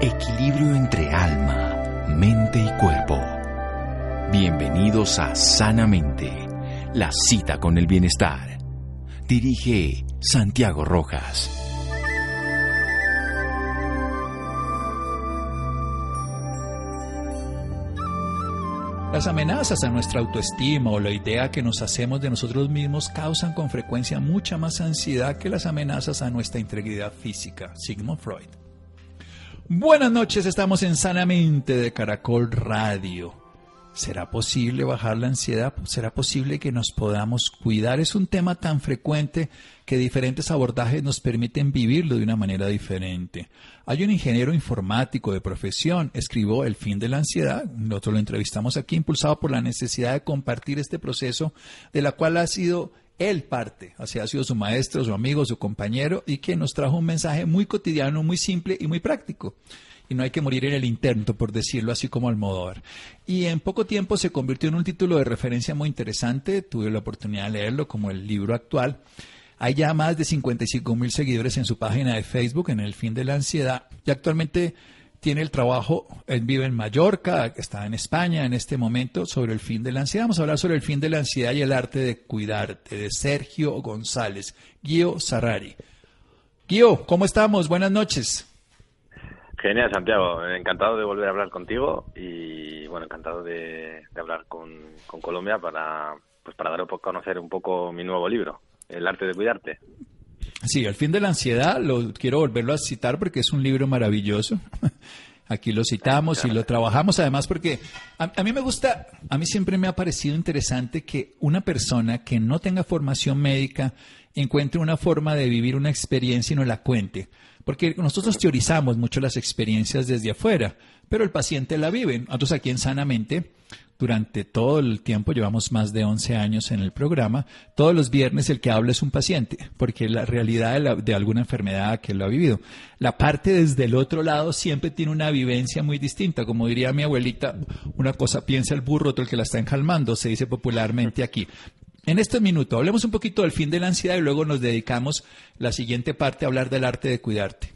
Equilibrio entre alma, mente y cuerpo. Bienvenidos a Sanamente, la cita con el bienestar. Dirige Santiago Rojas. Las amenazas a nuestra autoestima o la idea que nos hacemos de nosotros mismos causan con frecuencia mucha más ansiedad que las amenazas a nuestra integridad física. Sigmund Freud. Buenas noches, estamos en Sanamente de Caracol Radio. ¿Será posible bajar la ansiedad? ¿Será posible que nos podamos cuidar? Es un tema tan frecuente que diferentes abordajes nos permiten vivirlo de una manera diferente. Hay un ingeniero informático de profesión, escribió El fin de la ansiedad, nosotros lo entrevistamos aquí, impulsado por la necesidad de compartir este proceso de la cual ha sido él parte, así ha sido su maestro, su amigo, su compañero, y que nos trajo un mensaje muy cotidiano, muy simple y muy práctico y no hay que morir en el intento, por decirlo así como Almodóvar. Y en poco tiempo se convirtió en un título de referencia muy interesante, tuve la oportunidad de leerlo como el libro actual. Hay ya más de 55 mil seguidores en su página de Facebook en el fin de la ansiedad y actualmente tiene el trabajo, él vive en Mallorca, está en España en este momento sobre el fin de la ansiedad. Vamos a hablar sobre el fin de la ansiedad y el arte de cuidarte de Sergio González, Guío Sarrari. Guío, ¿cómo estamos? Buenas noches. Genial, Santiago. Encantado de volver a hablar contigo y, bueno, encantado de, hablar con, Colombia para, pues para dar a conocer un poco mi nuevo libro, El arte de cuidarte. Sí, El fin de la ansiedad, lo quiero volverlo a citar porque es un libro maravilloso. Aquí lo citamos y lo trabajamos además porque a, a, mí me gusta, a mí siempre me ha parecido interesante que una persona que no tenga formación médica encuentre una forma de vivir una experiencia y no la cuente. Porque nosotros teorizamos mucho las experiencias desde afuera, pero el paciente la vive. Nosotros aquí en Sanamente, durante todo el tiempo, llevamos más de 11 años en el programa, todos los viernes el que habla es un paciente, porque la realidad de, de alguna enfermedad que lo ha vivido. La parte desde el otro lado siempre tiene una vivencia muy distinta. Como diría mi abuelita, una cosa piensa el burro, otro el que la está enjalmando, se dice popularmente aquí. En este minuto hablemos un poquito del fin de la ansiedad y luego nos dedicamos la siguiente parte a hablar del arte de cuidarte.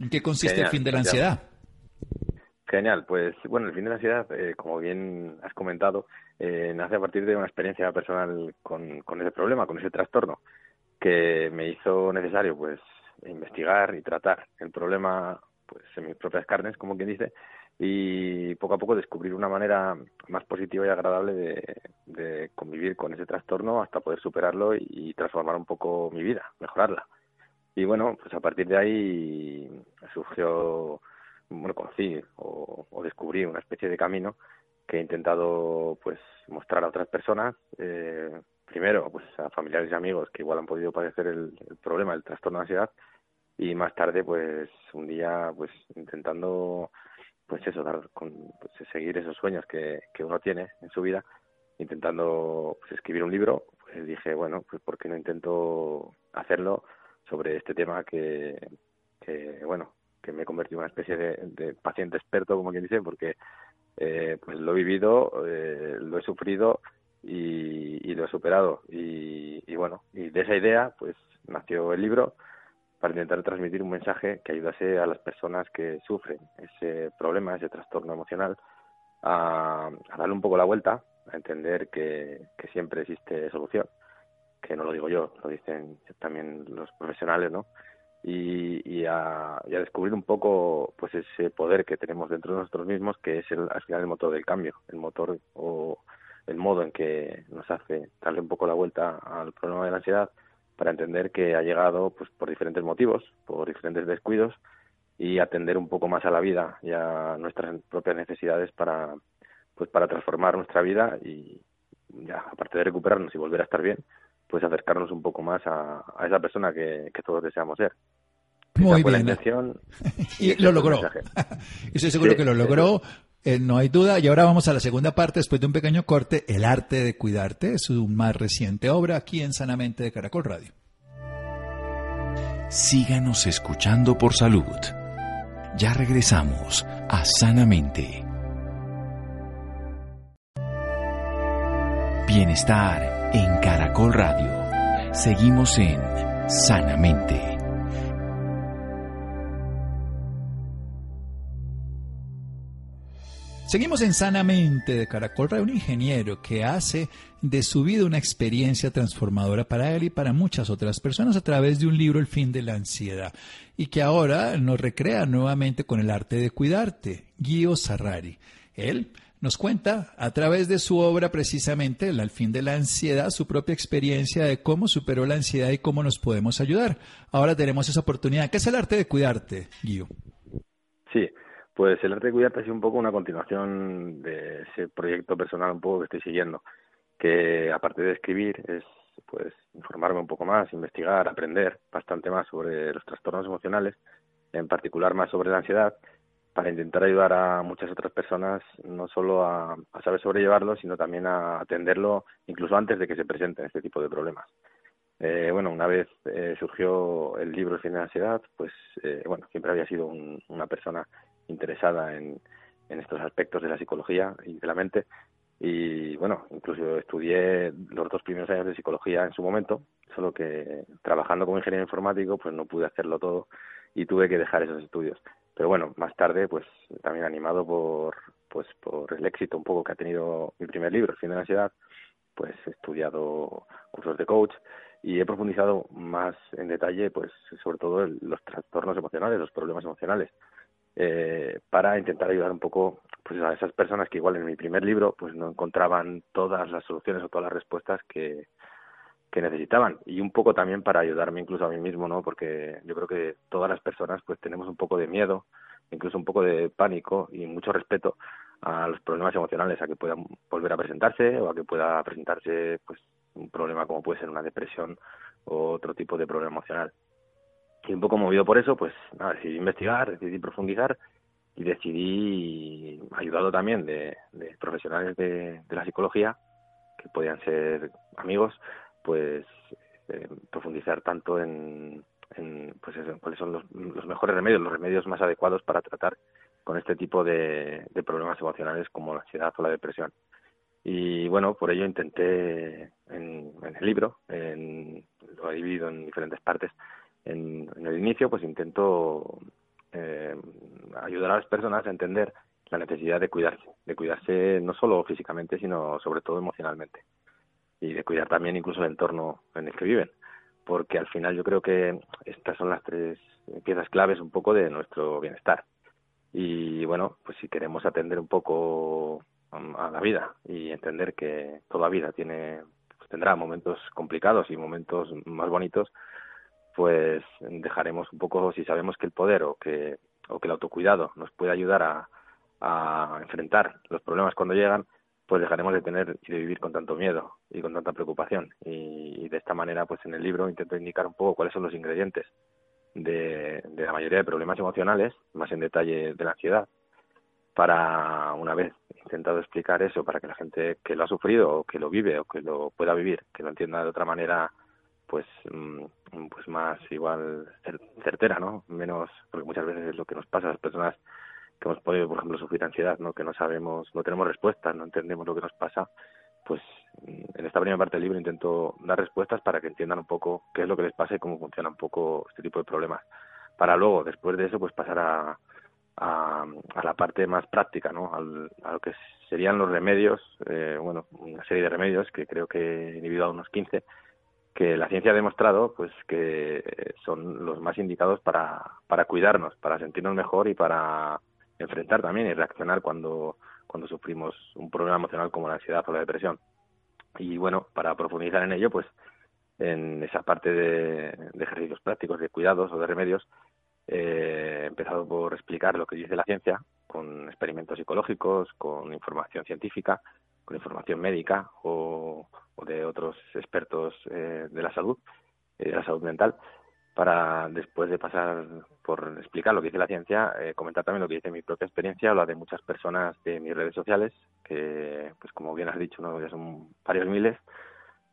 ¿En qué consiste el fin de la ansiedad? Genial, pues bueno, el fin de la ansiedad, eh, como bien has comentado, eh, nace a partir de una experiencia personal con, con ese problema, con ese trastorno, que me hizo necesario pues investigar y tratar el problema pues en mis propias carnes, como quien dice, y poco a poco descubrir una manera más positiva y agradable de, convivir con ese trastorno hasta poder superarlo y, transformar un poco mi vida, mejorarla. Y bueno, pues a partir de ahí surgió, bueno, conocí o, o descubrí una especie de camino que he intentado pues mostrar a otras personas, eh, primero pues a familiares y amigos que igual han podido padecer el, el problema, el trastorno de ansiedad, y más tarde pues un día pues intentando pues eso, dar con, pues, seguir esos sueños que, que uno tiene en su vida, intentando pues, escribir un libro, pues dije, bueno, pues ¿por qué no intento hacerlo sobre este tema que, que bueno, que me he convertido en una especie de, paciente experto, como quien dice, porque eh, pues lo he vivido, eh, lo he sufrido y, y lo he superado. Y, y bueno, y de esa idea, pues nació el libro para intentar transmitir un mensaje que ayudase a las personas que sufren ese problema, ese trastorno emocional, a, darle un poco la vuelta, a entender que, siempre existe solución, que no lo digo yo, lo dicen también los profesionales, ¿no? Y, a, descubrir un poco pues ese poder que tenemos dentro de nosotros mismos, que es el, al final el motor del cambio, el motor o el modo en que nos hace darle un poco la vuelta al problema de la ansiedad para entender que ha llegado pues por diferentes motivos, por diferentes descuidos y atender un poco más a la vida y a nuestras propias necesidades para pues para transformar nuestra vida y ya aparte de recuperarnos y volver a estar bien, pues acercarnos un poco más a, esa persona que, todos deseamos ser. Muy bien. y, lo logró. Estoy seguro que lo logró. Eh, no hay duda. Y ahora vamos a la segunda parte, después de un pequeño corte, El arte de cuidarte, es su más reciente obra aquí en Sanamente de Caracol Radio. Síganos escuchando por salud. Ya regresamos a Sanamente. Bienestar en Caracol Radio. Seguimos en Sanamente. Seguimos en Sanamente de Caracol un ingeniero que hace de su vida una experiencia transformadora para él y para muchas otras personas a través de un libro El fin de la ansiedad y que ahora nos recrea nuevamente con el arte de cuidarte, Guido Sarrari. Él nos cuenta a través de su obra precisamente El fin de la ansiedad, su propia experiencia de cómo superó la ansiedad y cómo nos podemos ayudar. Ahora tenemos esa oportunidad. ¿Qué es el arte de cuidarte, Guido? Sí, pues el arte de cuidarte sido un poco una continuación de ese proyecto personal un poco que estoy siguiendo, que aparte de escribir es pues informarme un poco más, investigar, aprender bastante más sobre los trastornos emocionales, en particular más sobre la ansiedad, para intentar ayudar a muchas otras personas no solo a, saber sobrellevarlo, sino también a atenderlo incluso antes de que se presenten este tipo de problemas. Eh, bueno, una vez eh, surgió el libro El fin de la ansiedad, pues eh, bueno, siempre había sido una persona interesada en, estos aspectos de la psicología y de la mente. Y bueno, incluso estudié los dos primeros años de psicología en su momento, solo que trabajando como ingeniero informático pues no pude hacerlo todo y tuve que dejar esos estudios. Pero bueno, más tarde pues también animado por pues por el éxito un poco que ha tenido mi primer libro, El fin de la ansiedad, pues he estudiado cursos de coach y he profundizado más en detalle pues sobre todo los trastornos emocionales, los problemas emocionales eh, para intentar ayudar un poco pues a esas personas que igual en mi primer libro pues no encontraban todas las soluciones o todas las respuestas que, que necesitaban. Y un poco también para ayudarme incluso a mí mismo no porque yo creo que todas las personas pues tenemos un poco de miedo incluso un poco de pánico y mucho respeto a los problemas emocionales a que puedan volver a presentarse o a que pueda presentarse pues un problema como puede ser una depresión o otro tipo de problema emocional. Y un poco movido por eso, pues nada, decidí investigar, decidí profundizar y decidí, ayudado también de, profesionales de, la psicología, que podían ser amigos, pues eh, profundizar tanto en, pues cuáles son los, mejores remedios, los remedios más adecuados para tratar con este tipo de, problemas emocionales como la ansiedad o la depresión. Y bueno, por ello intenté en, en el libro, en, lo he dividido en diferentes partes, en, el inicio, pues intento eh, ayudar a las personas a entender la necesidad de cuidarse, de cuidarse no solo físicamente, sino sobre todo emocionalmente. Y de cuidar también incluso el entorno en el que viven. Porque al final yo creo que estas son las tres piezas claves un poco de nuestro bienestar. Y bueno, pues si queremos atender un poco a la vida y entender que toda vida tiene pues tendrá momentos complicados y momentos más bonitos, pues dejaremos un poco, si sabemos que el poder o que, o que el autocuidado nos puede ayudar a, a enfrentar los problemas cuando llegan, pues dejaremos de tener y de vivir con tanto miedo y con tanta preocupación. Y, de esta manera, pues en el libro intento indicar un poco cuáles son los ingredientes de, la mayoría de problemas emocionales, más en detalle de la ansiedad, para una vez intentado explicar eso, para que la gente que lo ha sufrido o que lo vive o que lo pueda vivir, que lo entienda de otra manera pues mm, pues más igual certera no menos porque muchas veces es lo que nos pasa a las personas que hemos podido por ejemplo sufrir ansiedad no que no sabemos no tenemos respuestas no entendemos lo que nos pasa pues mm, en esta primera parte del libro intento dar respuestas para que entiendan un poco qué es lo que les pasa y cómo funciona un poco este tipo de problemas para luego después de eso pues pasar a a, la parte más práctica, ¿no? Al, a lo que serían los remedios, eh, bueno, una serie de remedios que creo que he dividido a unos 15, que la ciencia ha demostrado pues que son los más indicados para, para cuidarnos, para sentirnos mejor y para enfrentar también y reaccionar cuando, cuando sufrimos un problema emocional como la ansiedad o la depresión. Y bueno, para profundizar en ello, pues en esa parte de, ejercicios prácticos, de cuidados o de remedios, eh, he empezado por explicar lo que dice la ciencia, con experimentos psicológicos, con información científica, con información médica o, de otros expertos eh, de la salud, eh, de la salud mental, para después de pasar por explicar lo que dice la ciencia, eh, comentar también lo que dice mi propia experiencia o la de muchas personas de mis redes sociales, que, pues como bien has dicho, ¿no? ya son varios miles,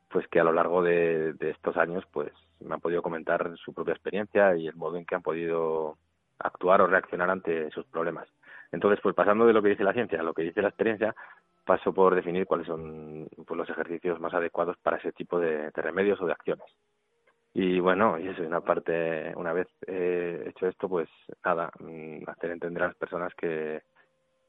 pues que a lo largo de, de estos años, pues me han podido comentar su propia experiencia y el modo en que han podido actuar o reaccionar ante sus problemas. Entonces, pues pasando de lo que dice la ciencia a lo que dice la experiencia, paso por definir cuáles son pues, los ejercicios más adecuados para ese tipo de, remedios o de acciones. Y bueno, y eso, una parte, una vez hecho esto, pues nada, mm, hacer entender a las personas que,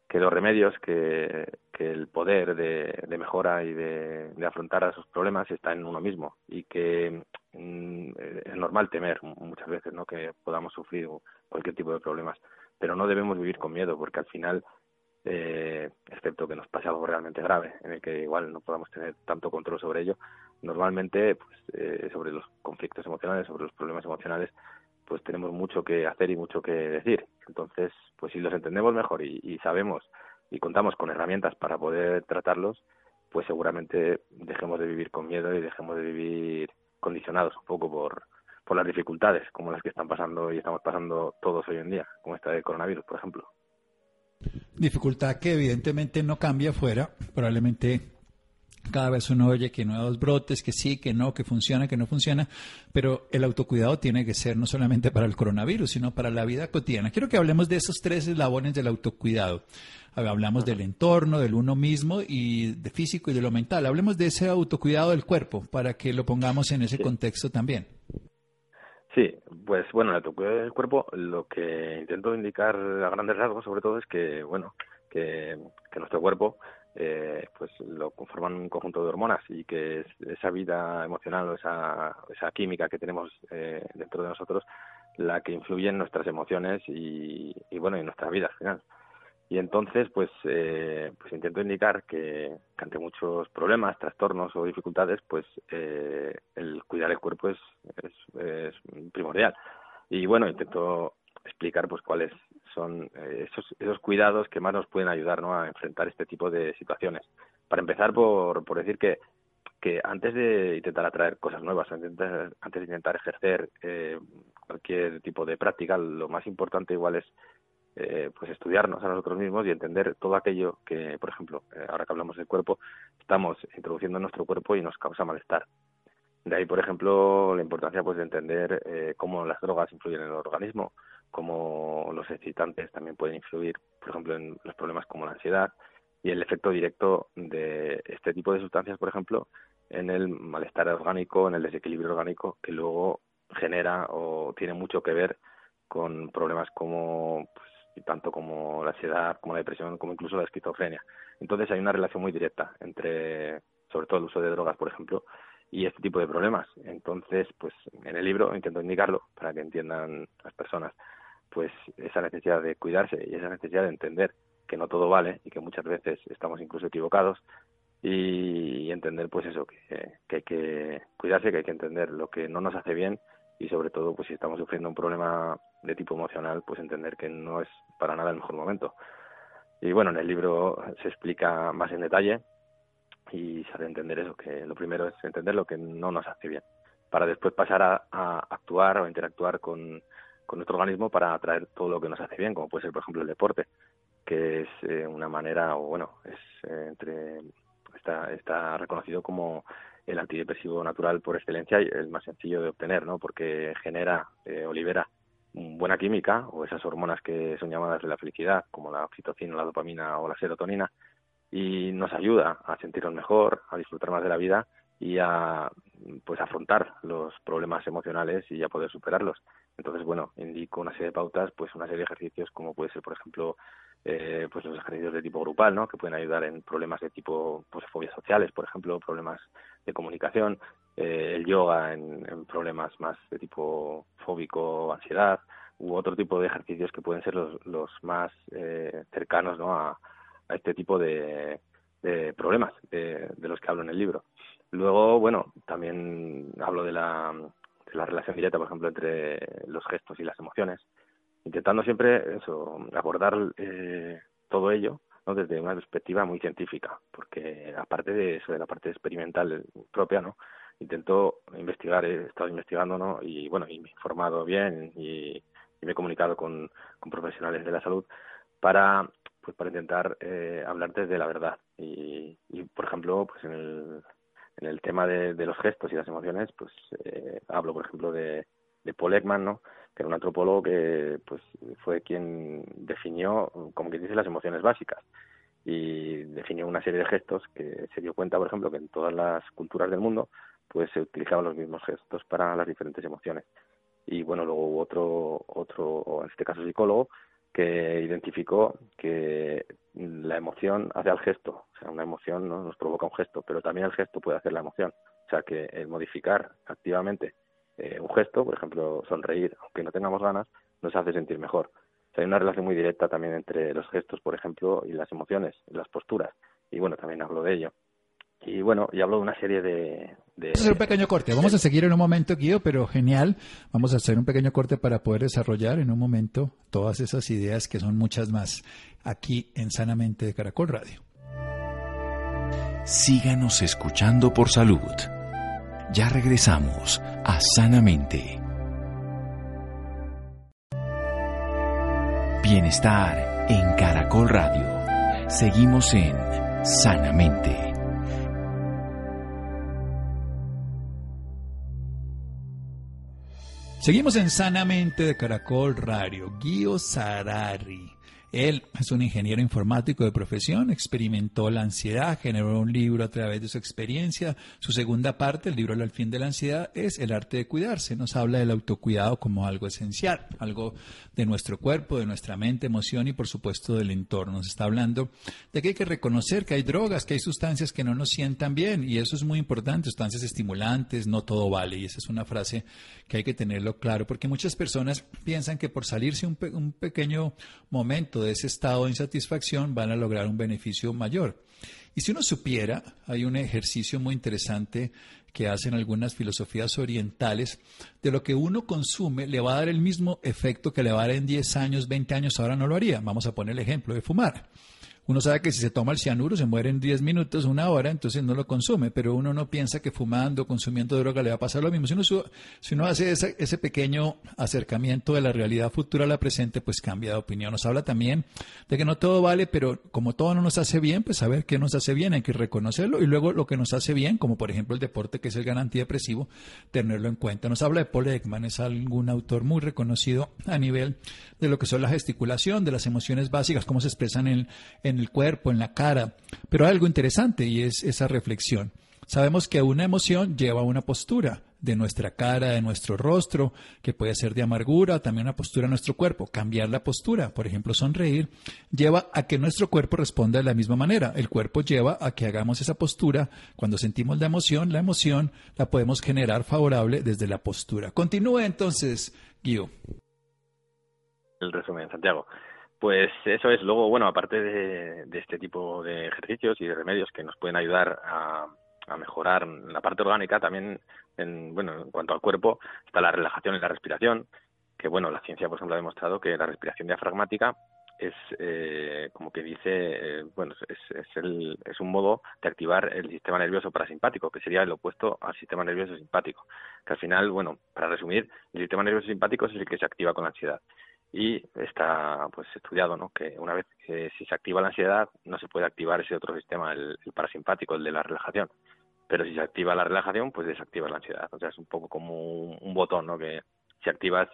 que los remedios, que, que el poder de, de mejora y de, de, afrontar a esos problemas está en uno mismo y que mm, es normal temer muchas veces no que podamos sufrir cualquier tipo de problemas, pero no debemos vivir con miedo porque al final eh, excepto que nos pase algo realmente grave, en el que igual no podamos tener tanto control sobre ello, normalmente pues, eh, sobre los conflictos emocionales, sobre los problemas emocionales, pues tenemos mucho que hacer y mucho que decir. Entonces, pues si los entendemos mejor y, sabemos y contamos con herramientas para poder tratarlos, pues seguramente dejemos de vivir con miedo y dejemos de vivir condicionados un poco por, por las dificultades como las que están pasando y estamos pasando todos hoy en día, como esta del coronavirus, por ejemplo. Dificultad que evidentemente no cambia afuera, probablemente cada vez uno oye que nuevos brotes, que sí, que no, que funciona, que no funciona, pero el autocuidado tiene que ser no solamente para el coronavirus, sino para la vida cotidiana. Quiero que hablemos de esos tres eslabones del autocuidado. Hablamos del entorno, del uno mismo y de físico y de lo mental. Hablemos de ese autocuidado del cuerpo para que lo pongamos en ese contexto también. Sí, pues bueno, el autocuidado del cuerpo lo que intento indicar a grandes rasgos sobre todo es que, bueno, que, que nuestro cuerpo eh, pues lo conforman un conjunto de hormonas y que esa vida emocional o esa, esa química que tenemos eh, dentro de nosotros la que influye en nuestras emociones y, y bueno, en nuestra vida al final. Y entonces, pues, eh, pues intento indicar que, ante muchos problemas, trastornos o dificultades, pues eh, el cuidar el cuerpo es, es, es primordial. Y bueno, intento explicar pues cuáles son eh, esos, esos cuidados que más nos pueden ayudar ¿no? a enfrentar este tipo de situaciones. Para empezar, por, por decir que, que antes de intentar atraer cosas nuevas, antes de intentar ejercer eh, cualquier tipo de práctica, lo más importante igual es eh, pues estudiarnos a nosotros mismos y entender todo aquello que, por ejemplo, eh, ahora que hablamos del cuerpo, estamos introduciendo en nuestro cuerpo y nos causa malestar. De ahí, por ejemplo, la importancia pues de entender eh, cómo las drogas influyen en el organismo, cómo los excitantes también pueden influir, por ejemplo, en los problemas como la ansiedad y el efecto directo de este tipo de sustancias, por ejemplo, en el malestar orgánico, en el desequilibrio orgánico que luego genera o tiene mucho que ver con problemas como pues, tanto como la ansiedad, como la depresión, como incluso la esquizofrenia. Entonces hay una relación muy directa entre, sobre todo el uso de drogas, por ejemplo, y este tipo de problemas. Entonces, pues en el libro intento indicarlo para que entiendan las personas pues esa necesidad de cuidarse y esa necesidad de entender que no todo vale y que muchas veces estamos incluso equivocados y, entender pues eso que, hay que cuidarse que hay que entender lo que no nos hace bien y sobre todo pues si estamos sufriendo un problema de tipo emocional pues entender que no es para nada el mejor momento. Y bueno en el libro se explica más en detalle y se hace entender eso que lo primero es entender lo que no nos hace bien para después pasar a actuar o interactuar con con nuestro organismo para atraer todo lo que nos hace bien, como puede ser, por ejemplo, el deporte, que es eh, una manera, o bueno, es eh, entre está, está reconocido como el antidepresivo natural por excelencia y el más sencillo de obtener, ¿no? Porque genera eh, o libera buena química o esas hormonas que son llamadas de la felicidad, como la oxitocina, la dopamina o la serotonina, y nos ayuda a sentirnos mejor, a disfrutar más de la vida y a pues afrontar los problemas emocionales y a poder superarlos. Entonces, bueno, indico una serie de pautas, pues una serie de ejercicios como puede ser, por ejemplo, eh, pues los ejercicios de tipo grupal, ¿no? Que pueden ayudar en problemas de tipo, pues fobias sociales, por ejemplo, problemas de comunicación, eh, el yoga en, problemas más de tipo fóbico, ansiedad, u otro tipo de ejercicios que pueden ser los, los más eh, cercanos, ¿no? A, a este tipo de, de problemas de, de los que hablo en el libro. Luego, bueno, también hablo de la la relación directa, por ejemplo, entre los gestos y las emociones, intentando siempre eso, abordar eh, todo ello ¿no? desde una perspectiva muy científica, porque aparte de eso, de la parte experimental propia, ¿no? intento investigar, he estado investigando, ¿no? y bueno, y me he informado bien y, me he comunicado con, con, profesionales de la salud para pues para intentar eh, hablar desde la verdad y, y por ejemplo pues en el, en el tema de, los gestos y las emociones, pues eh, hablo, por ejemplo, de, Paul Ekman, ¿no? que era un antropólogo que pues fue quien definió, como quien dice, las emociones básicas y definió una serie de gestos que se dio cuenta, por ejemplo, que en todas las culturas del mundo pues se utilizaban los mismos gestos para las diferentes emociones. Y bueno, luego hubo otro, otro, en este caso psicólogo, que identificó que la emoción hace al gesto, o sea, una emoción ¿no? nos provoca un gesto, pero también el gesto puede hacer la emoción, o sea, que el modificar activamente eh, un gesto, por ejemplo, sonreír, aunque no tengamos ganas, nos hace sentir mejor. O sea, hay una relación muy directa también entre los gestos, por ejemplo, y las emociones, las posturas. Y bueno, también hablo de ello. Y bueno, y hablo de una serie de... Vamos a hacer un pequeño corte. Vamos a seguir en un momento, Guido, pero genial. Vamos a hacer un pequeño corte para poder desarrollar en un momento todas esas ideas que son muchas más aquí en Sanamente de Caracol Radio. Síganos escuchando por salud. Ya regresamos a Sanamente. Bienestar en Caracol Radio. Seguimos en Sanamente. Seguimos en Sanamente de Caracol Radio. Guido Sarari él es un ingeniero informático de profesión, experimentó la ansiedad, generó un libro a través de su experiencia. Su segunda parte, el libro El fin de la ansiedad, es el arte de cuidarse. Nos habla del autocuidado como algo esencial, algo de nuestro cuerpo, de nuestra mente, emoción y por supuesto del entorno. Nos está hablando de que hay que reconocer que hay drogas, que hay sustancias que no nos sientan bien y eso es muy importante, sustancias estimulantes, no todo vale. Y esa es una frase que hay que tenerlo claro porque muchas personas piensan que por salirse un, un pequeño momento de ese estado de insatisfacción van a lograr un beneficio mayor. Y si uno supiera, hay un ejercicio muy interesante que hacen algunas filosofías orientales, de lo que uno consume le va a dar el mismo efecto que le va a dar en 10 años, 20 años, ahora no lo haría. Vamos a poner el ejemplo de fumar. Uno sabe que si se toma el cianuro se muere en 10 minutos, una hora, entonces no lo consume, pero uno no piensa que fumando, consumiendo droga le va a pasar lo mismo. Si uno, uno hace ese, ese pequeño acercamiento de la realidad futura a la presente, pues cambia de opinión. Nos habla también de que no todo vale, pero como todo no nos hace bien, pues saber qué nos hace bien, hay que reconocerlo y luego lo que nos hace bien, como por ejemplo el deporte que es el gran antidepresivo, tenerlo en cuenta. Nos habla de Paul Ekman, es algún autor muy reconocido a nivel de lo que son la gesticulación, de las emociones básicas, cómo se expresan en, en el cuerpo, en la cara. Pero hay algo interesante y es esa reflexión. Sabemos que una emoción lleva una postura de nuestra cara, de nuestro rostro, que puede ser de amargura, también una postura de nuestro cuerpo. Cambiar la postura, por ejemplo, sonreír, lleva a que nuestro cuerpo responda de la misma manera. El cuerpo lleva a que hagamos esa postura. Cuando sentimos la emoción, la emoción la podemos generar favorable desde la postura. Continúe entonces, Guido el resumen, Santiago. Pues eso es. Luego, bueno, aparte de, este tipo de ejercicios y de remedios que nos pueden ayudar a, mejorar la parte orgánica, también, en, bueno, en cuanto al cuerpo, está la relajación y la respiración, que, bueno, la ciencia, por ejemplo, ha demostrado que la respiración diafragmática es, eh, como que dice, eh, bueno, es, es, el, es un modo de activar el sistema nervioso parasimpático, que sería el opuesto al sistema nervioso simpático. Que al final, bueno, para resumir, el sistema nervioso simpático es el que se activa con la ansiedad y está pues estudiado ¿no? que una vez que si se activa la ansiedad no se puede activar ese otro sistema el, parasimpático el de la relajación. Pero si se activa la relajación pues desactiva la ansiedad. O sea es un poco como un, botón ¿no? que si activas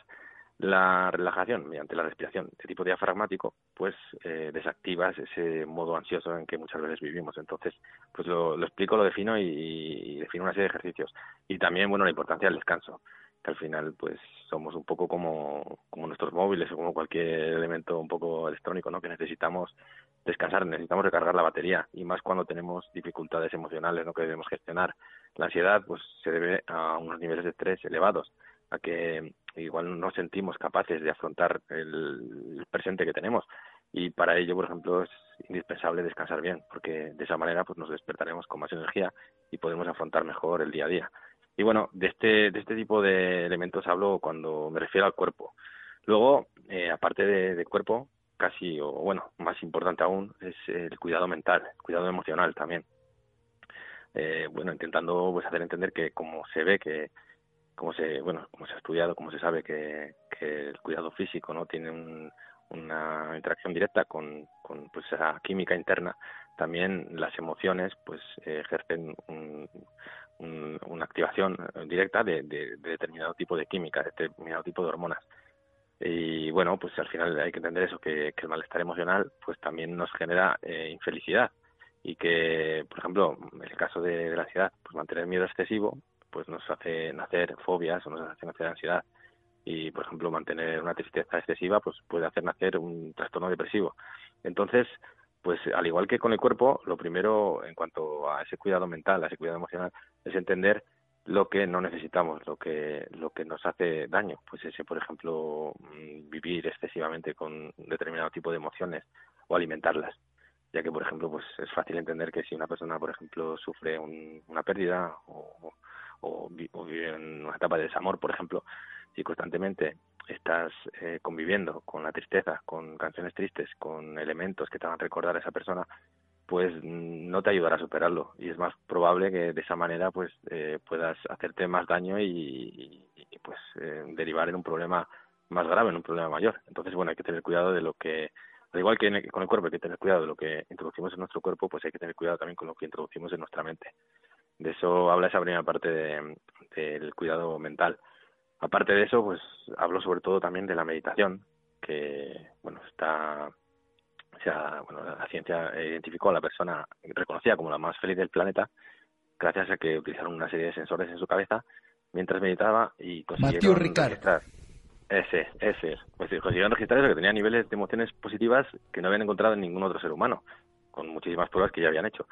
la relajación mediante la respiración de tipo diafragmático pues eh, desactivas ese modo ansioso en que muchas veces vivimos. Entonces pues lo, explico lo defino y defino una serie de ejercicios. Y también bueno la importancia del descanso que al final pues somos un poco como, como nuestros móviles o como cualquier elemento un poco electrónico, ¿no? Que necesitamos descansar, necesitamos recargar la batería y más cuando tenemos dificultades emocionales, ¿no? Que debemos gestionar. La ansiedad pues se debe a unos niveles de estrés elevados, a que igual no sentimos capaces de afrontar el presente que tenemos y para ello, por ejemplo, es indispensable descansar bien, porque de esa manera pues nos despertaremos con más energía y podemos afrontar mejor el día a día. Y bueno, de este, de este tipo de elementos hablo cuando me refiero al cuerpo. Luego, eh, aparte de, cuerpo, casi, o bueno, más importante aún, es el cuidado mental, el cuidado emocional también. Eh, bueno, intentando pues hacer entender que como se ve que como se bueno como se ha estudiado como se sabe que, que el cuidado físico no tiene una interacción directa con, con pues esa química interna también las emociones pues ejercen un, una activación directa de, determinado tipo de química, de determinado tipo de hormonas. Y bueno, pues al final hay que entender eso, que, el malestar emocional pues también nos genera eh, infelicidad y que, por ejemplo, en el caso de, la ansiedad, pues mantener miedo excesivo pues nos hace nacer fobias o nos hace nacer ansiedad. y, por ejemplo, mantener una tristeza excesiva pues puede hacer nacer un trastorno depresivo. Entonces, pues al igual que con el cuerpo, lo primero en cuanto a ese cuidado mental, a ese cuidado emocional, es entender lo que no necesitamos, lo que lo que nos hace daño, pues ese, por ejemplo, mm, vivir excesivamente con determinado tipo de emociones o alimentarlas, ya que, por ejemplo, pues es fácil entender que si una persona, por ejemplo, sufre una pérdida o, o, vive en una etapa de desamor, por ejemplo, si constantemente estás eh, conviviendo con la tristeza, con canciones tristes, con elementos que te van a recordar a esa persona, pues no te ayudará a superarlo y es más probable que de esa manera pues eh, puedas hacerte más daño y, pues eh, derivar en un problema más grave, en un problema mayor. Entonces, bueno, hay que tener cuidado de lo que, al igual que con el cuerpo hay que tener cuidado de lo que introducimos en nuestro cuerpo, pues hay que tener cuidado también con lo que introducimos en nuestra mente. De eso habla esa primera parte del cuidado mental. Aparte de eso, pues hablo sobre todo también de la meditación, que, bueno, está o sea, bueno, la ciencia identificó a la persona reconocida como la más feliz del planeta gracias a que utilizaron una serie de sensores en su cabeza mientras meditaba y consiguieron registrar. Ese, ese, pues consiguieron registrar eso que tenía niveles de emociones positivas que no habían encontrado en ningún otro ser humano, con muchísimas pruebas que ya habían hecho.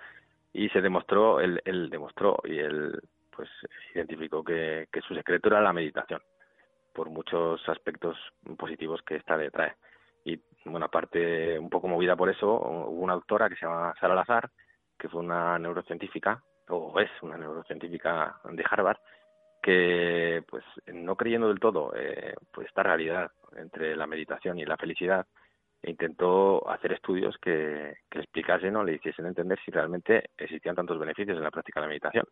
Y se demostró, él, él demostró y él pues identificó que, su secreto era la meditación, por muchos aspectos positivos que esta le trae y bueno, aparte un poco movida por eso, hubo una doctora que se llama Sara Lazar, que fue una neurocientífica, o es una neurocientífica de Harvard, que pues no creyendo del todo eh, pues esta realidad entre la meditación y la felicidad, intentó hacer estudios que, que explicasen o le hiciesen entender si realmente existían tantos beneficios en la práctica de la meditación.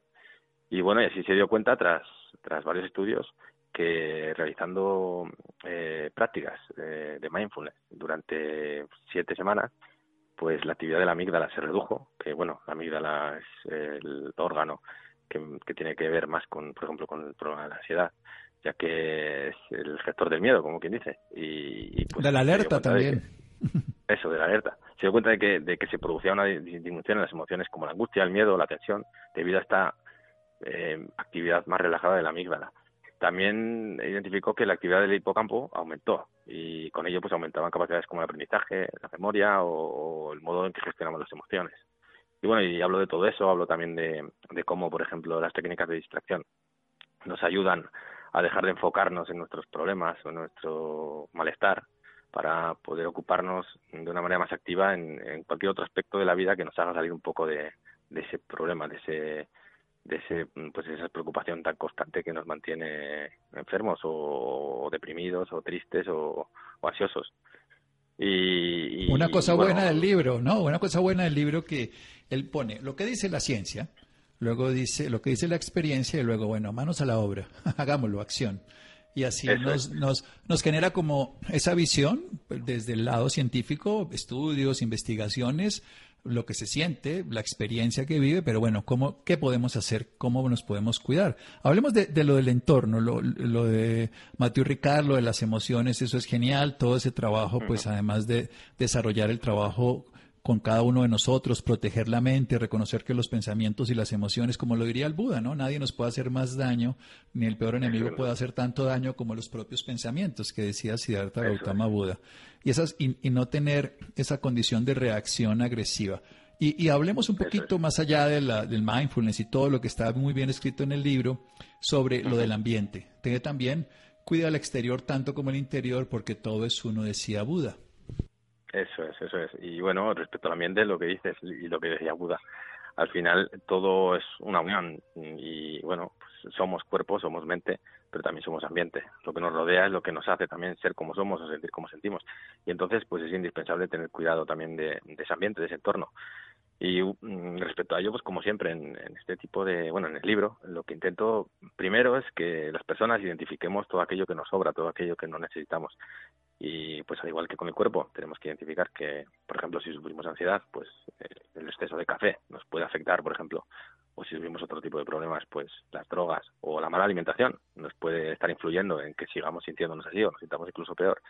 Y bueno, y así se dio cuenta tras, tras varios estudios que realizando eh, prácticas eh, de mindfulness durante siete semanas, pues la actividad de la amígdala se redujo, que bueno, la amígdala es el órgano que, tiene que ver más con, por ejemplo, con el problema de la ansiedad, ya que es el gestor del miedo, como quien dice. Y, pues, de la alerta también. eso, de la alerta. Se dio cuenta de que, de que se producía una disminución en las emociones como la angustia, el miedo, la tensión, debido a esta eh, actividad más relajada de la amígdala. También identificó que la actividad del hipocampo aumentó y con ello pues aumentaban capacidades como el aprendizaje, la memoria o, el modo en que gestionamos las emociones. Y bueno, y hablo de todo eso, hablo también de, cómo, por ejemplo, las técnicas de distracción nos ayudan a dejar de enfocarnos en nuestros problemas o en nuestro malestar para poder ocuparnos de una manera más activa en, cualquier otro aspecto de la vida que nos haga salir un poco de ese problema, de ese de ese, pues esa preocupación tan constante que nos mantiene enfermos o, deprimidos o tristes o, ansiosos. Y, una cosa buena del libro, ¿no? Una cosa buena del libro que él pone lo que dice la ciencia, luego dice lo que dice la experiencia y luego, bueno, manos a la obra, hagámoslo, acción. Y así nos, nos, nos genera como esa visión pues, desde el lado científico, estudios, investigaciones, lo que se siente, la experiencia que vive, pero bueno, ¿cómo, ¿qué podemos hacer? ¿Cómo nos podemos cuidar? Hablemos de, lo del entorno, lo, lo de Mateo Ricard, lo de las emociones, eso es genial, todo ese trabajo, pues además de desarrollar el trabajo con cada uno de nosotros, proteger la mente, reconocer que los pensamientos y las emociones, como lo diría el Buda, ¿no? Nadie nos puede hacer más daño, ni el peor enemigo puede hacer tanto daño como los propios pensamientos, que decía Siddhartha Gautama Buda. Y, esas, y, no tener esa condición de reacción agresiva. Y, hablemos un poquito más allá de la, del mindfulness y todo lo que está muy bien escrito en el libro sobre lo del ambiente. Tiene también cuida el exterior tanto como el interior, porque todo es uno, decía Buda. Eso es, eso es. Y bueno, respecto al ambiente, lo que dices y lo que decía Buda, al final todo es una unión y bueno, pues somos cuerpo, somos mente, pero también somos ambiente. Lo que nos rodea es lo que nos hace también ser como somos o sentir como sentimos. Y entonces, pues es indispensable tener cuidado también de, de ese ambiente, de ese entorno. Y mm, respecto a ello, pues como siempre en, este tipo de, bueno, en el libro, lo que intento primero es que las personas identifiquemos todo aquello que nos sobra, todo aquello que no necesitamos. Y pues al igual que con el cuerpo, tenemos que identificar que, por ejemplo, si sufrimos ansiedad, pues eh, el exceso de café nos puede afectar, por ejemplo, o si sufrimos otro tipo de problemas, pues las drogas o la mala alimentación nos puede estar influyendo en que sigamos sintiéndonos así o nos sintamos incluso peor.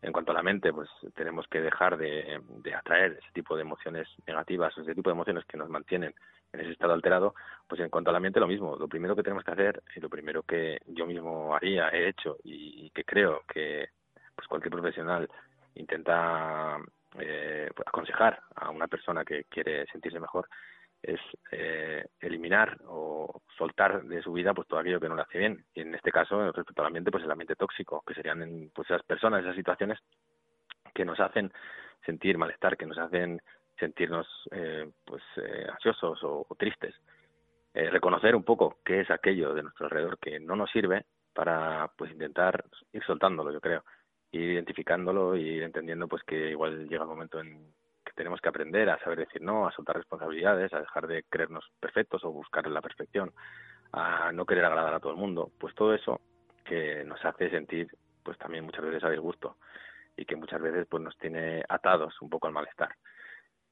En cuanto a la mente, pues tenemos que dejar de, atraer ese tipo de emociones negativas, ese tipo de emociones que nos mantienen en ese estado alterado, pues en cuanto a la mente lo mismo. Lo primero que tenemos que hacer y lo primero que yo mismo haría, he hecho y que creo que cualquier profesional intenta eh, aconsejar a una persona que quiere sentirse mejor es eh, eliminar o soltar de su vida pues todo aquello que no le hace bien. Y en este caso respecto al ambiente pues el ambiente tóxico que serían pues esas personas esas situaciones que nos hacen sentir malestar que nos hacen sentirnos eh, pues eh, ansiosos o, tristes. Eh, reconocer un poco qué es aquello de nuestro alrededor que no nos sirve para pues intentar ir soltándolo yo creo ir identificándolo y ir entendiendo pues que igual llega el momento en que tenemos que aprender a saber decir no, a soltar responsabilidades, a dejar de creernos perfectos o buscar la perfección, a no querer agradar a todo el mundo, pues todo eso que nos hace sentir pues también muchas veces a disgusto y que muchas veces pues nos tiene atados un poco al malestar.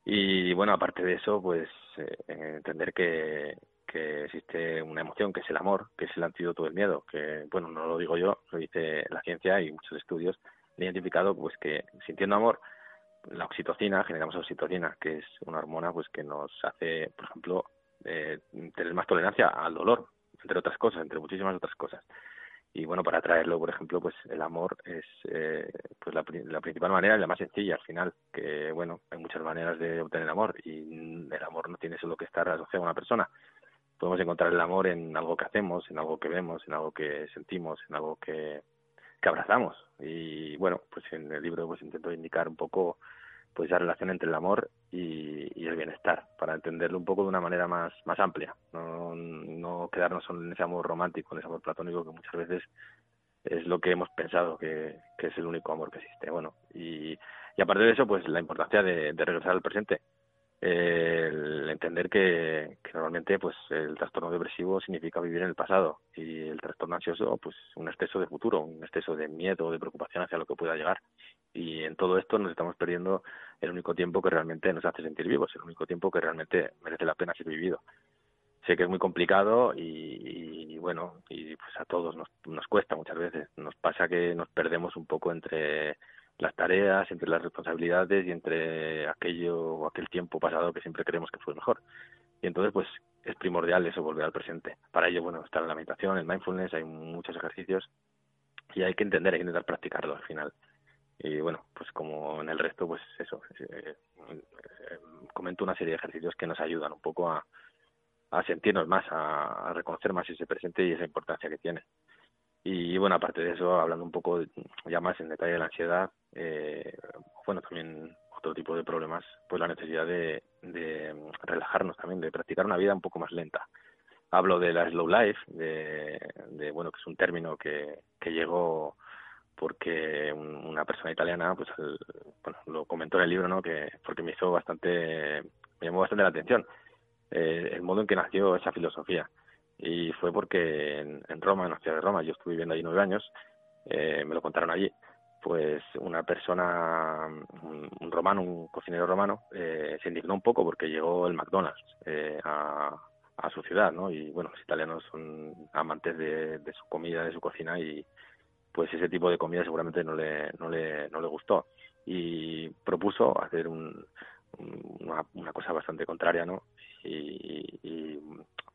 Y bueno, aparte de eso, pues eh, entender que, que existe una emoción que es el amor, que es el antídoto del miedo, que bueno, no lo digo yo, lo dice la ciencia y muchos estudios han identificado pues que sintiendo amor la oxitocina, generamos oxitocina, que es una hormona pues que nos hace, por ejemplo, eh, tener más tolerancia al dolor, entre otras cosas, entre muchísimas otras cosas. Y bueno, para atraerlo, por ejemplo, pues el amor es eh, pues la, la, principal manera y la más sencilla al final, que bueno, hay muchas maneras de obtener amor y el amor no tiene solo que estar asociado a una persona. Podemos encontrar el amor en algo que hacemos, en algo que vemos, en algo que sentimos, en algo que, que abrazamos. Y bueno, pues en el libro pues intento indicar un poco pues esa relación entre el amor y, el bienestar, para entenderlo un poco de una manera más, más amplia, no, no quedarnos solo en ese amor romántico, en ese amor platónico que muchas veces es lo que hemos pensado que, que es el único amor que existe. Bueno, y, y aparte de eso, pues la importancia de regresar al presente, el entender que, normalmente pues el trastorno depresivo significa vivir en el pasado y el trastorno ansioso pues un exceso de futuro, un exceso de miedo, de preocupación hacia lo que pueda llegar y en todo esto nos estamos perdiendo el único tiempo que realmente nos hace sentir vivos, el único tiempo que realmente merece la pena ser vivido. Sé que es muy complicado y, y bueno, y pues a todos nos, nos cuesta muchas veces. Nos pasa que nos perdemos un poco entre las tareas, entre las responsabilidades y entre aquello o aquel tiempo pasado que siempre creemos que fue mejor. Y entonces, pues es primordial eso, volver al presente. Para ello, bueno, está la meditación, el mindfulness, hay muchos ejercicios y hay que entender, hay que intentar practicarlo al final. Y bueno, pues como en el resto, pues eso, eh, eh, comento una serie de ejercicios que nos ayudan un poco a, a sentirnos más, a reconocer más ese presente y esa importancia que tiene. Y bueno, aparte de eso, hablando un poco ya más en detalle de la ansiedad, eh, bueno, también otro tipo de problemas, pues la necesidad de, de relajarnos también, de practicar una vida un poco más lenta. Hablo de la slow life, de, de bueno, que es un término que, que llegó porque una persona italiana, pues bueno, lo comentó en el libro, ¿no? Que porque me hizo bastante, me llamó bastante la atención eh, el modo en que nació esa filosofía y fue porque en, Roma, en la ciudad de Roma, yo estuve viviendo allí nueve años, eh, me lo contaron allí, pues una persona, un, romano, un cocinero romano, eh, se indignó un poco porque llegó el McDonald's eh, a, a su ciudad, ¿no? Y bueno, los italianos son amantes de, de su comida, de su cocina y pues ese tipo de comida seguramente no le, no le, no le gustó y propuso hacer un, una, una cosa bastante contraria, ¿no? Y, y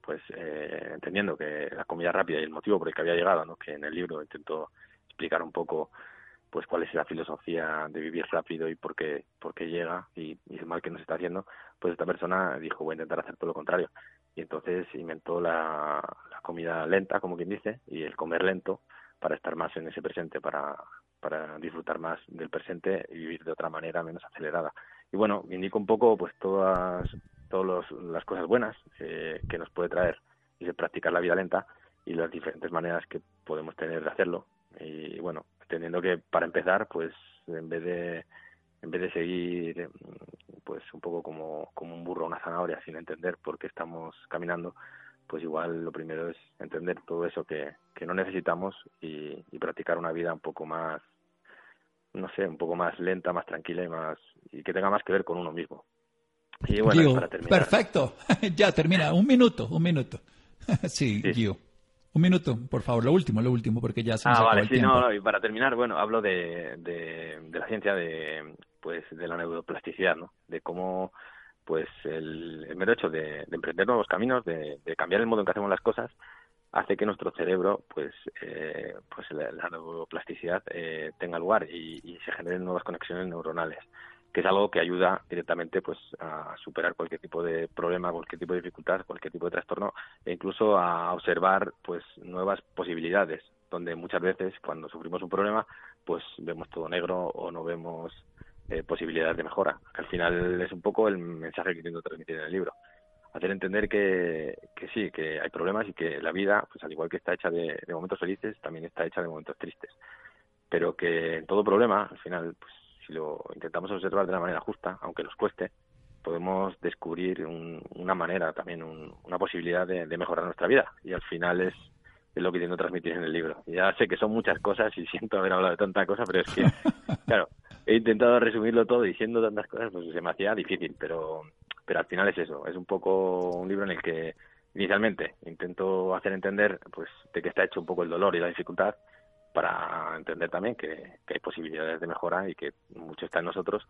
pues eh, entendiendo que la comida rápida y el motivo por el que había llegado, ¿no? que en el libro intento explicar un poco pues cuál es la filosofía de vivir rápido y por qué, por qué llega y, el mal que nos está haciendo, pues esta persona dijo voy a intentar hacer todo lo contrario. Y entonces inventó la, la comida lenta, como quien dice, y el comer lento para estar más en ese presente, para, para disfrutar más del presente y vivir de otra manera menos acelerada. Y bueno, indico un poco pues todas todas las cosas buenas eh, que nos puede traer y de practicar la vida lenta y las diferentes maneras que podemos tener de hacerlo. Y bueno entendiendo que para empezar pues en vez de en vez de seguir pues un poco como, como un burro una zanahoria sin entender por qué estamos caminando pues igual lo primero es entender todo eso que, que no necesitamos y, y practicar una vida un poco más no sé un poco más lenta más tranquila y más y que tenga más que ver con uno mismo y bueno, para terminar. Perfecto, ya termina. Un minuto, un minuto. sí, sí. Un minuto, por favor, lo último, lo último, porque ya se nos ah, acabó vale, el sí, tiempo. no, y para terminar, bueno, hablo de, de, de la ciencia de, pues, de la neuroplasticidad, ¿no? De cómo, pues, el, el mero hecho de, de emprender nuevos caminos, de, de cambiar el modo en que hacemos las cosas, hace que nuestro cerebro, pues, eh, pues la, la neuroplasticidad eh, tenga lugar y, y se generen nuevas conexiones neuronales que es algo que ayuda directamente pues a superar cualquier tipo de problema, cualquier tipo de dificultad, cualquier tipo de trastorno e incluso a observar pues nuevas posibilidades, donde muchas veces cuando sufrimos un problema pues vemos todo negro o no vemos eh, posibilidades de mejora. Al final es un poco el mensaje que intento transmitir en el libro. Hacer entender que, que sí, que hay problemas y que la vida, pues al igual que está hecha de, de momentos felices, también está hecha de momentos tristes. Pero que en todo problema, al final, pues si lo intentamos observar de la manera justa, aunque nos cueste, podemos descubrir un, una manera, también un, una posibilidad de, de, mejorar nuestra vida. Y al final es, es lo que intento transmitir en el libro. Ya sé que son muchas cosas y siento haber hablado de tanta cosa, pero es que, claro, he intentado resumirlo todo diciendo tantas cosas, pues se me hacía difícil, pero, pero al final es eso. Es un poco un libro en el que inicialmente intento hacer entender pues de qué está hecho un poco el dolor y la dificultad para entender también que, hay posibilidades de mejora y que mucho está en nosotros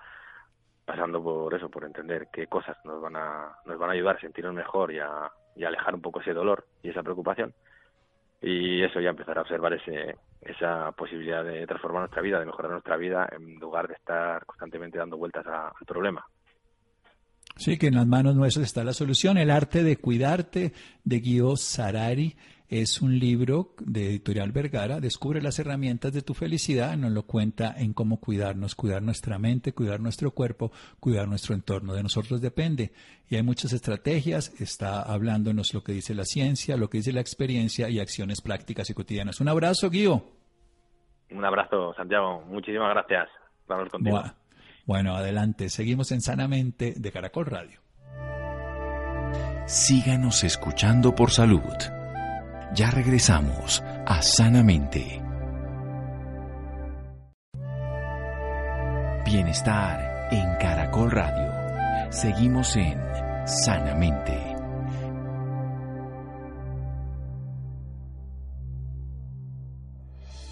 pasando por eso por entender qué cosas nos van a nos van a ayudar a sentirnos mejor y a, y alejar un poco ese dolor y esa preocupación y eso ya empezar a observar ese esa posibilidad de transformar nuestra vida de mejorar nuestra vida en lugar de estar constantemente dando vueltas al problema Sí, que en las manos nuestras está la solución. El arte de cuidarte de Guido Sarari es un libro de Editorial Vergara. Descubre las herramientas de tu felicidad. Nos lo cuenta en cómo cuidarnos, cuidar nuestra mente, cuidar nuestro cuerpo, cuidar nuestro entorno. De nosotros depende. Y hay muchas estrategias. Está hablándonos lo que dice la ciencia, lo que dice la experiencia y acciones prácticas y cotidianas. Un abrazo, Guido. Un abrazo, Santiago. Muchísimas gracias por hablar contigo. Bueno, adelante. Seguimos en Sanamente de Caracol Radio. Síganos escuchando por salud. Ya regresamos a Sanamente. Bienestar en Caracol Radio. Seguimos en Sanamente.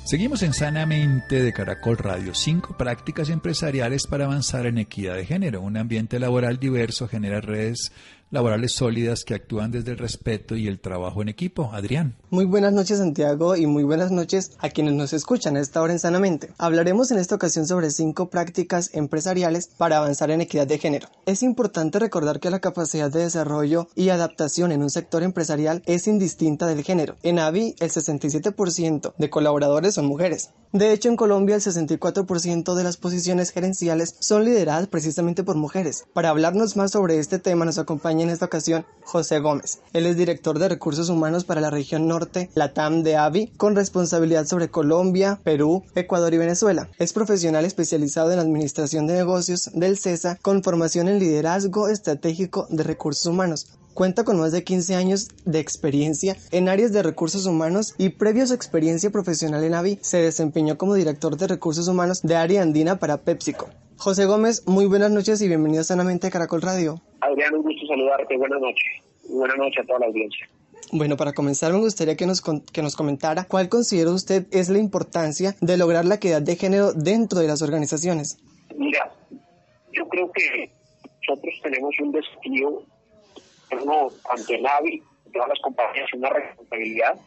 Seguimos en Sanamente de Caracol Radio. Cinco prácticas empresariales para avanzar en equidad de género. Un ambiente laboral diverso genera redes laborales sólidas que actúan desde el respeto y el trabajo en equipo. Adrián. Muy buenas noches Santiago y muy buenas noches a quienes nos escuchan a esta hora en Sanamente. Hablaremos en esta ocasión sobre cinco prácticas empresariales para avanzar en equidad de género. Es importante recordar que la capacidad de desarrollo y adaptación en un sector empresarial es indistinta del género. En AVI el 67% de colaboradores son mujeres. De hecho, en Colombia el 64% de las posiciones gerenciales son lideradas precisamente por mujeres. Para hablarnos más sobre este tema nos acompaña en esta ocasión José Gómez. Él es director de recursos humanos para la región norte, Latam de AVI, con responsabilidad sobre Colombia, Perú, Ecuador y Venezuela. Es profesional especializado en administración de negocios del CESA con formación en liderazgo estratégico de recursos humanos. Cuenta con más de 15 años de experiencia en áreas de recursos humanos y previo su experiencia profesional en AVI se desempeñó como director de recursos humanos de área andina para PepsiCo. José Gómez, muy buenas noches y bienvenido sanamente a Caracol Radio. Adrián, un gusto saludarte. Buenas noches. Buenas noches a toda la audiencia. Bueno, para comenzar me gustaría que nos, que nos comentara cuál considera usted es la importancia de lograr la equidad de género dentro de las organizaciones. Mira, yo creo que nosotros tenemos un desafío uno, ante Navi, todas las compañías, una responsabilidad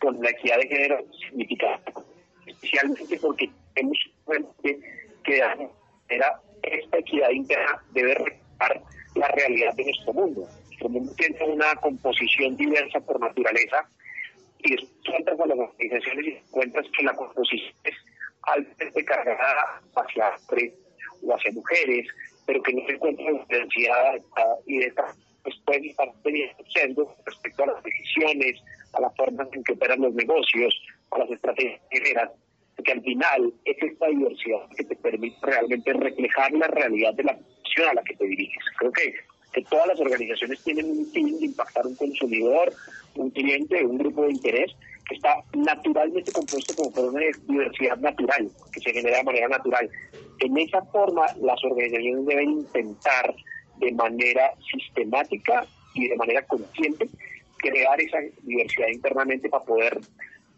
con la equidad de género significativa, especialmente porque tenemos que era esta equidad interna debe reflejar la realidad de nuestro mundo. Nuestro mundo tiene una composición diversa por naturaleza y encuentras a las organizaciones y encuentras que la composición es altamente cargada hacia hombres o hacia mujeres, pero que no se encuentra diversidad y de esta pues pueden estar teniendo respecto a las decisiones, a las formas en que operan los negocios, a las estrategias que al final es esta diversidad que te permite realmente reflejar la realidad de la posición a la que te diriges. Creo que, que todas las organizaciones tienen un fin de impactar un consumidor, un cliente, un grupo de interés que está naturalmente compuesto como por una diversidad natural, que se genera de manera natural. En esa forma, las organizaciones deben intentar de manera sistemática y de manera consciente crear esa diversidad internamente para poder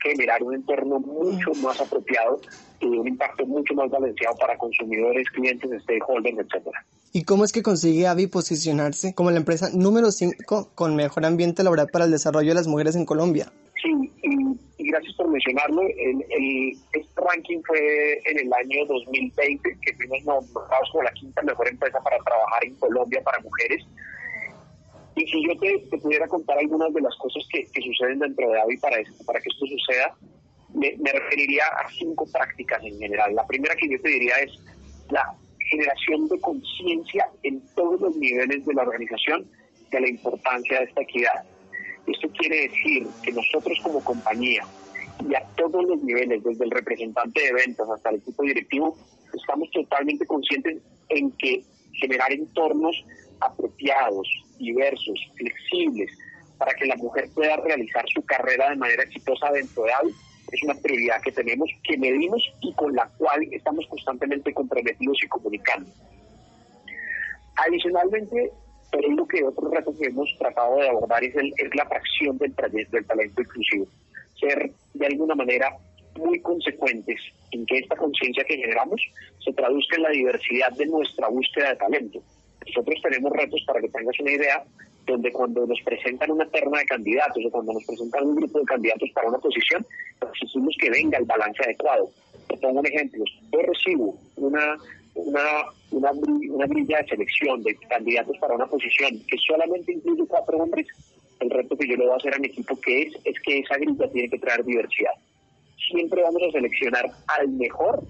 generar un entorno mucho más apropiado y un impacto mucho más balanceado para consumidores, clientes, stakeholders, etcétera. ¿Y cómo es que consigue AVI posicionarse como la empresa número 5 con mejor ambiente laboral para el desarrollo de las mujeres en Colombia? Sí, y, gracias por mencionarlo. El, este ranking fue en el año 2020, que fuimos nombrados como la quinta mejor empresa para trabajar en Colombia para mujeres. Y si yo te, pudiera contar algunas de las cosas que, suceden dentro de AVI para, para que esto suceda, me, referiría a cinco prácticas en general. La primera que yo te diría es la generación de conciencia en todos los niveles de la organización de la importancia de esta equidad. Esto quiere decir que nosotros como compañía y a todos los niveles, desde el representante de ventas hasta el equipo directivo, estamos totalmente conscientes en que generar entornos apropiados, diversos, flexibles, para que la mujer pueda realizar su carrera de manera exitosa dentro de algo, es una prioridad que tenemos, que medimos y con la cual estamos constantemente comprometidos y comunicando. Adicionalmente, creo que otro reto que hemos tratado de abordar es, el, es la fracción del, del talento inclusivo. Ser de alguna manera muy consecuentes en que esta conciencia que generamos se traduzca en la diversidad de nuestra búsqueda de talento. Nosotros tenemos retos, para que tengas una idea, donde cuando nos presentan una terna de candidatos o cuando nos presentan un grupo de candidatos para una posición, exigimos que venga el balance adecuado. Te pongo un ejemplo. Yo recibo una, una, una, una grilla de selección de candidatos para una posición que solamente incluye cuatro hombres. El reto que yo le voy a hacer a mi equipo que es, es que esa grilla tiene que traer diversidad. Siempre vamos a seleccionar al mejor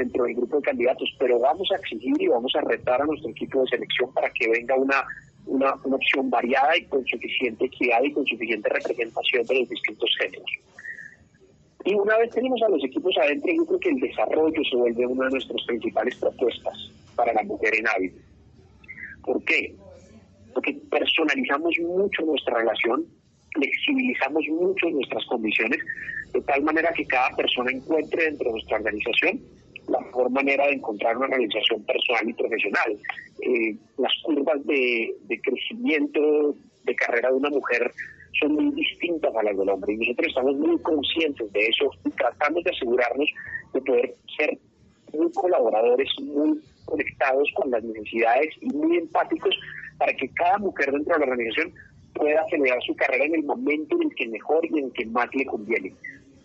dentro del grupo de candidatos, pero vamos a exigir y vamos a retar a nuestro equipo de selección para que venga una una, opción variada y con suficiente equidad y con suficiente representación de los distintos géneros. Y una vez tenemos a los equipos adentro, yo creo que el desarrollo se vuelve una de nuestras principales propuestas para la mujer en hábito. ¿Por qué? Porque personalizamos mucho nuestra relación, flexibilizamos mucho nuestras condiciones, de tal manera que cada persona encuentre dentro de nuestra organización la mejor manera de encontrar una realización personal y profesional. Eh, las curvas de, crecimiento de carrera de una mujer son muy distintas a las del hombre y nosotros estamos muy conscientes de eso y tratamos de asegurarnos de poder ser muy colaboradores, muy conectados con las necesidades y muy empáticos para que cada mujer dentro de la organización pueda acelerar su carrera en el momento en el que mejor y en el que más le conviene.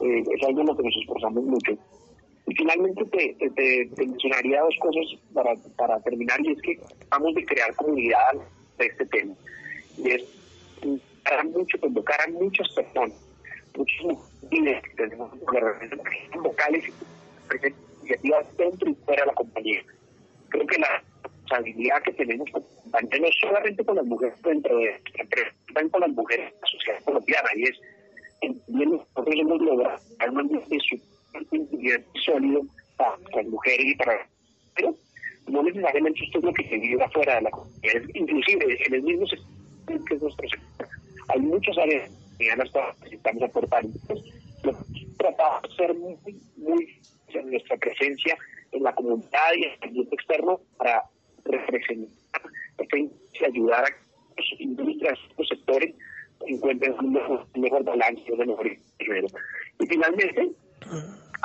Eh, es algo en lo que nos esforzamos mucho. Y finalmente te, mencionaría dos cosas para, para terminar, y es que vamos de crear comunidad de este tema. Y es mucho, convocar a muchas personas, muchos líderes que tenemos vocales y iniciativas dentro y fuera de la compañía. Creo que la responsabilidad que tenemos no solamente con las mujeres dentro de pero también con las mujeres la sociedad colombiana, y es, nosotros hemos logrado un ambiente sólido para las mujeres y para pero no necesariamente esto es lo que se vive afuera de la comunidad, inclusive en el mismo sector que es nuestro sector. Hay muchas áreas que necesitamos aportar. Entonces, tratamos de ser muy, muy en nuestra presencia en la comunidad y en el ambiente externo para representar y ayudar a que las industrias, los sectores encuentren un mejor, mejor balance, un mejor Y finalmente,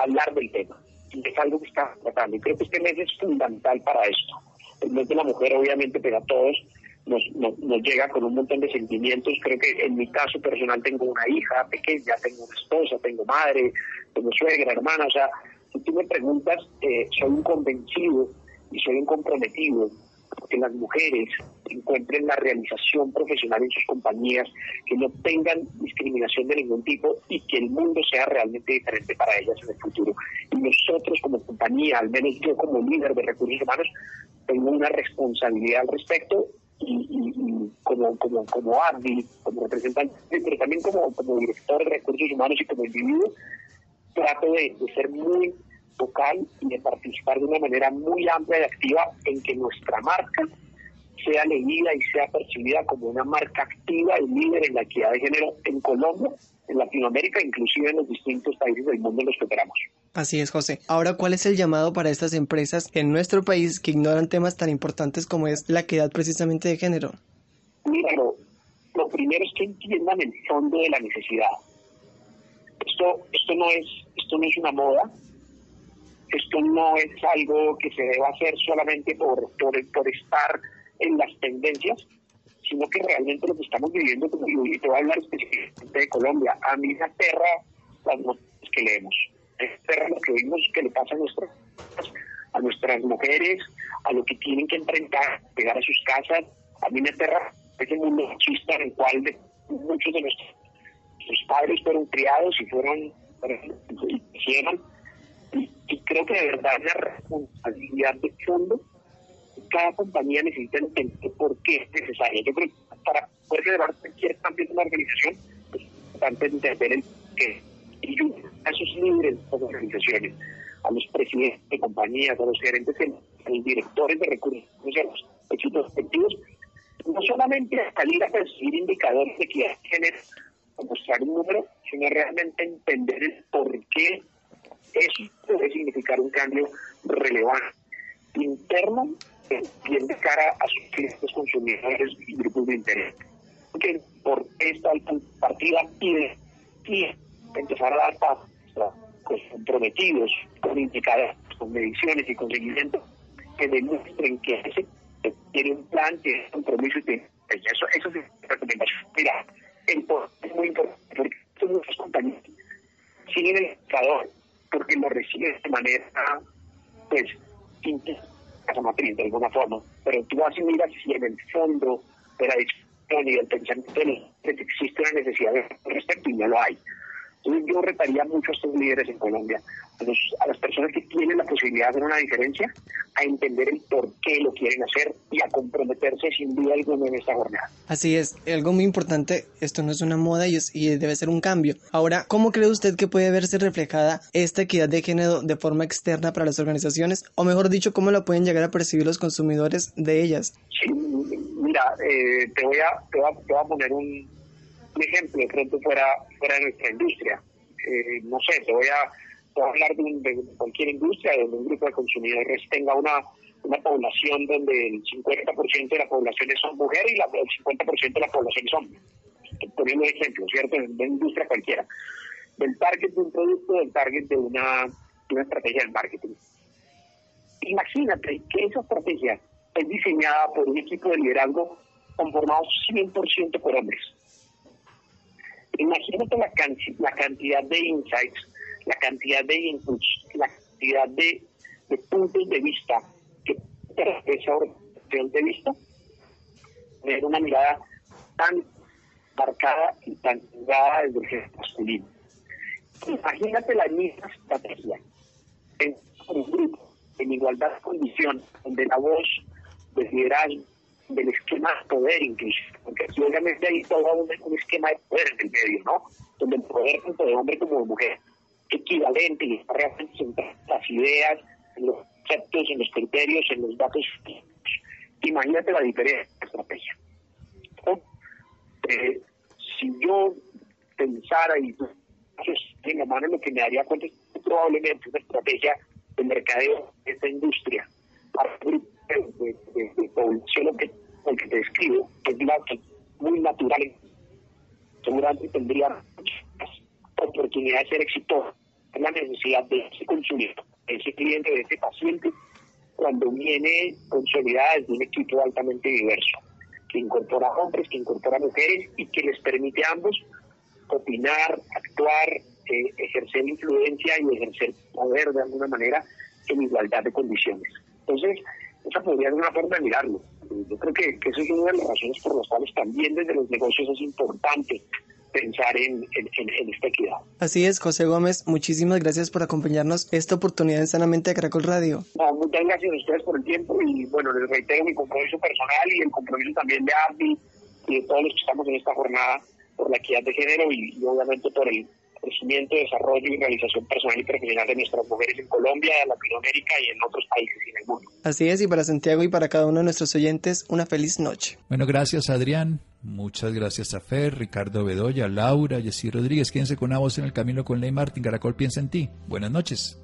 hablar del tema. Es algo que está tratando. Y creo que este mes es fundamental para esto. El mes de la mujer, obviamente, pero a todos nos, nos, llega con un montón de sentimientos. Creo que en mi caso personal tengo una hija pequeña, tengo una esposa, tengo madre, tengo suegra, hermana. O sea, si tú me preguntas, eh, soy un convencido y soy un comprometido que las mujeres encuentren la realización profesional en sus compañías, que no tengan discriminación de ningún tipo y que el mundo sea realmente diferente para ellas en el futuro. Y nosotros como compañía, al menos yo como líder de recursos humanos, tengo una responsabilidad al respecto y, como, como, como como representante, pero también como, como director de recursos humanos y como individuo, trato de ser muy local y de participar de una manera muy amplia y activa en que nuestra marca sea leída y sea percibida como una marca activa y líder en la equidad de género en Colombia, en Latinoamérica, inclusive en los distintos países del mundo en los que operamos. Así es, José. Ahora, ¿cuál es el llamado para estas empresas en nuestro país que ignoran temas tan importantes como es la equidad precisamente de género? Mira, lo, lo primero es que entiendan el fondo de la necesidad. Esto, esto no es, esto no es una moda, esto no es algo que se deba hacer solamente por, por, por estar en las tendencias, sino que realmente lo que estamos viviendo, y te voy a hablar específicamente de Colombia, a mí me aterra las noticias que leemos, me aterra lo que vimos que le pasa a nuestras, a nuestras mujeres, a lo que tienen que enfrentar, pegar a sus casas, a mí me aterra ese mundo machista en el cual muchos de nuestros, padres fueron criados y fueron, y hicieron, y, creo que de verdad la responsabilidad de fondo cada compañía necesita entender por qué es necesaria. Yo creo que para poder llevar cualquier cambio en una organización es importante entender el qué. Y a esos líderes de las organizaciones, a los presidentes de compañías, a los gerentes, a los directores de recursos, a los equipos efectivos, no solamente salir a percibir indicadores de que género o mostrar un número, sino realmente entender el por qué eso puede significar un cambio relevante interno bien de cara a sus clientes consumidores y grupos de interés. Que por esta partida pide, pide empezar a dar pasos pues, comprometidos con indicadores, con mediciones y con seguimiento que demuestren que ese tiene un plan, tiene un compromiso y tiene eso, eso es recomendación. Mira, es muy importante porque muchas compañías siguen el indicador porque lo reciben de manera pues casa matriz de alguna forma, pero tú vas y miras si en el fondo de la discusión y del pensamiento existe una necesidad de respecto y no lo hay. Entonces yo retaría mucho a estos líderes en Colombia, a, las personas que tienen la posibilidad de hacer una diferencia, a entender el por qué lo quieren hacer y a comprometerse sin duda alguna en esta jornada. Así es, algo muy importante, esto no es una moda y, y debe ser un cambio. Ahora, ¿cómo cree usted que puede verse reflejada esta equidad de género de forma externa para las organizaciones? O mejor dicho, ¿cómo la pueden llegar a percibir los consumidores de ellas? Sí, mira, eh, te, voy a, te, voy a, te voy a poner un, un ejemplo de pronto fuera, fuera de nuestra industria. Eh, no sé, te voy a hablar de, cualquier industria donde un grupo de consumidores tenga una, una población donde el 50% de la población son mujeres y la, el 50% de la población es hombre. Poniendo un ejemplo, ¿cierto? En una industria cualquiera. Del target de un producto, del target de una, de una estrategia de marketing. Imagínate que esa estrategia es diseñada por un equipo de liderazgo conformado 100% por hombres. Imagínate la, la cantidad de insights la cantidad de inputs, la cantidad de, puntos de vista que esa orientación de vista, tener una mirada tan marcada y tan jugada desde el masculino. Imagínate la misma estrategia en un grupo en igualdad de condición, donde la voz del liderazgo, del esquema de poder incluso, porque obviamente hay todo un, un esquema de poder en el medio, ¿no? Donde el poder tanto de hombre como de mujer equivalente y está realmente las ideas, en los conceptos, en los criterios, en los datos. Imagínate la diferencia de estrategia. Eh, si yo pensara y en la mano lo que me daría cuenta es probablemente una estrategia de mercadeo de esta industria para el de, de, de, población que, que te describo, que es muy natural, oportunidad de ser exitoso la necesidad de ese consumidor, de ese cliente, de ese paciente, cuando viene consolidada desde un equipo altamente diverso, que incorpora hombres, que incorpora mujeres y que les permite a ambos opinar, actuar, eh, ejercer influencia y ejercer poder de alguna manera en igualdad de condiciones. Entonces, esa podría ser una forma de mirarlo. Yo creo que, que esa es una de las razones por las cuales también desde los negocios es importante pensar en, esta equidad. Así es, José Gómez, muchísimas gracias por acompañarnos esta oportunidad en Sanamente de Caracol Radio. muchas gracias a ustedes por el tiempo y bueno, les reitero mi compromiso personal y el compromiso también de ABI y de todos los que estamos en esta jornada por la equidad de género y, obviamente por el crecimiento, desarrollo y realización personal y profesional de nuestras mujeres en Colombia, en Latinoamérica y en otros países y en el mundo. Así es, y para Santiago y para cada uno de nuestros oyentes, una feliz noche. Bueno, gracias Adrián. Muchas gracias a Fer, Ricardo Bedoya, Laura, Jessy Rodríguez. Quédense con una voz en el camino con Ley Martín. Caracol piensa en ti. Buenas noches.